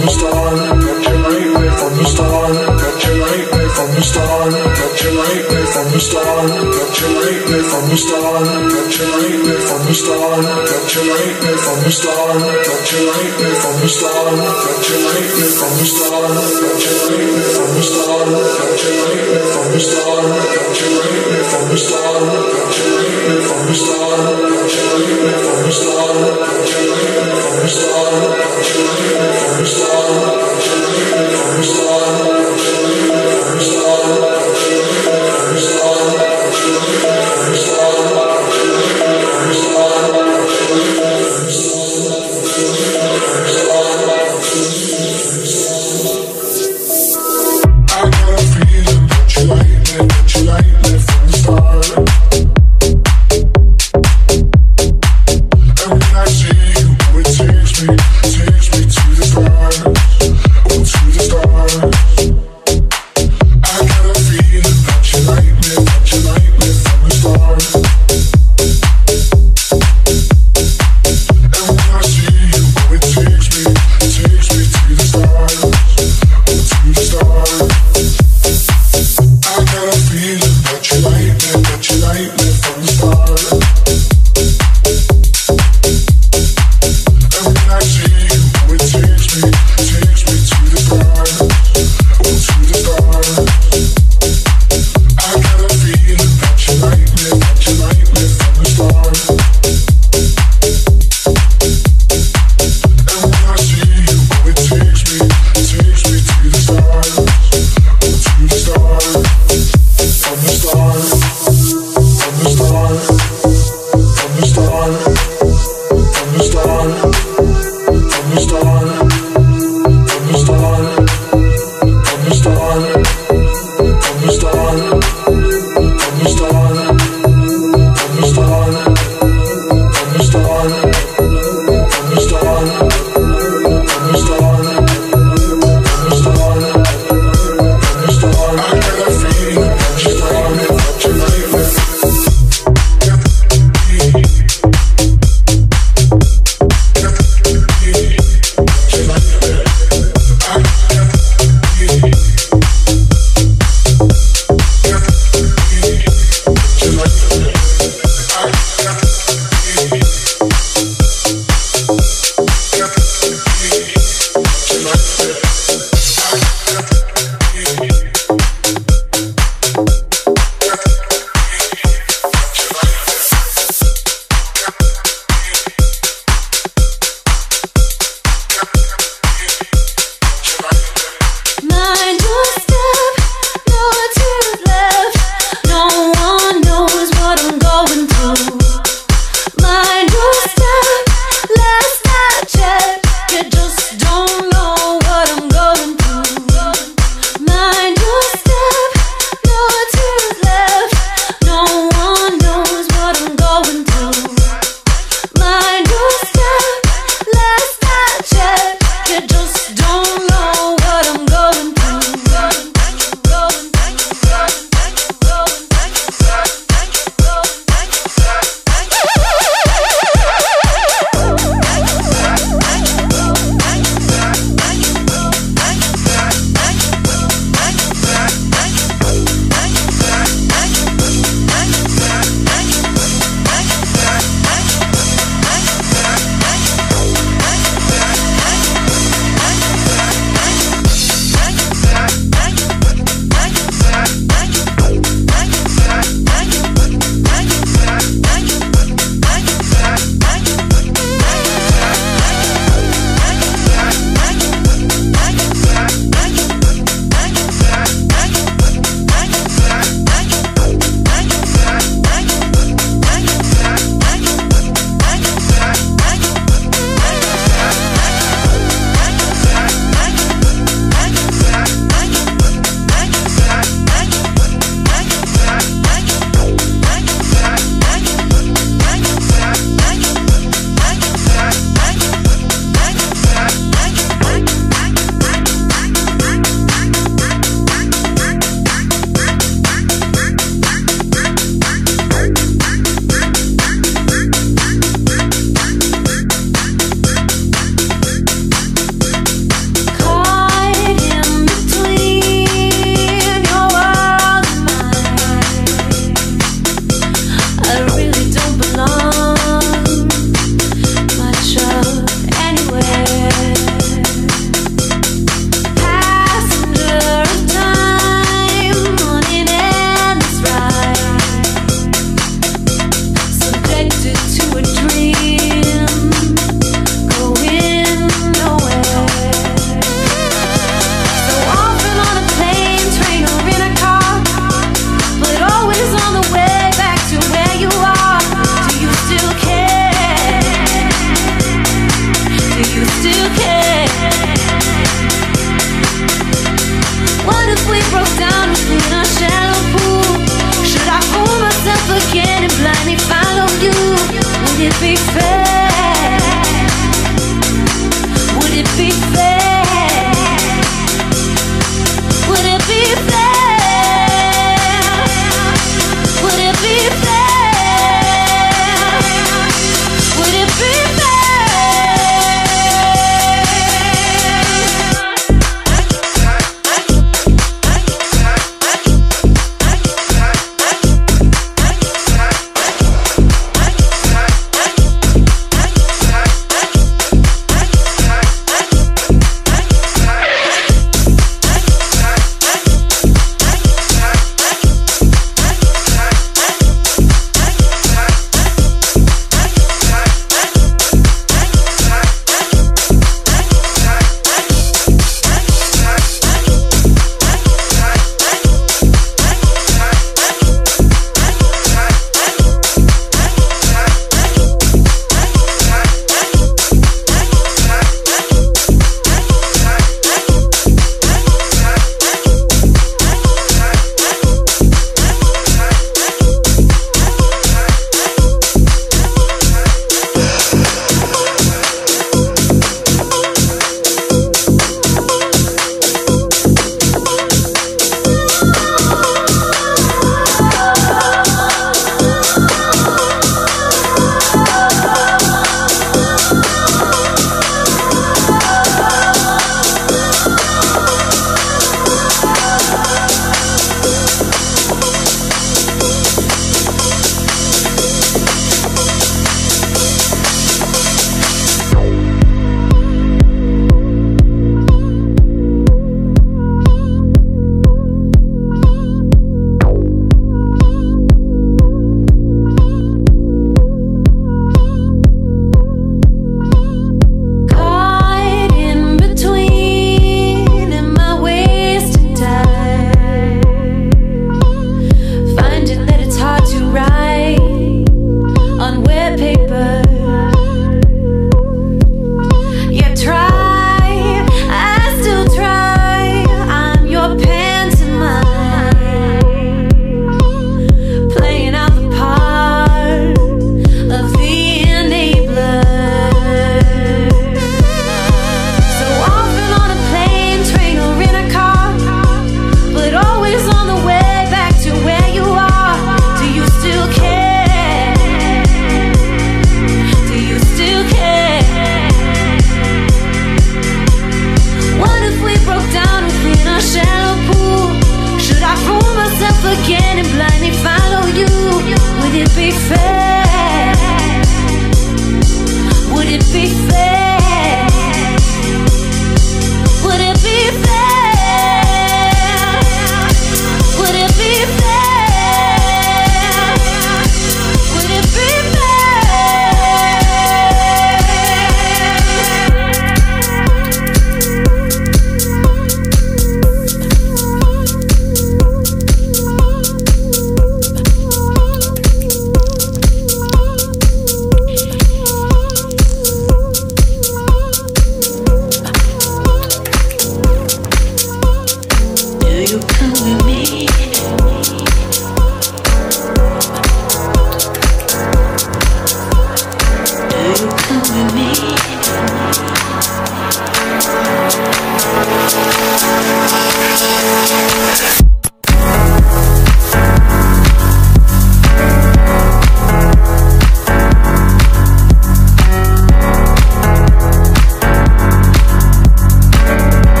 from the start, got you right from the start, got you right way from the start, got you right way from the start, got you right way from the start, got you right way from the start, got you right way from the start, got you right way from the start, got you right way from the start, got you right from the start, got you right from the start, got you right from the start, you. Thank you.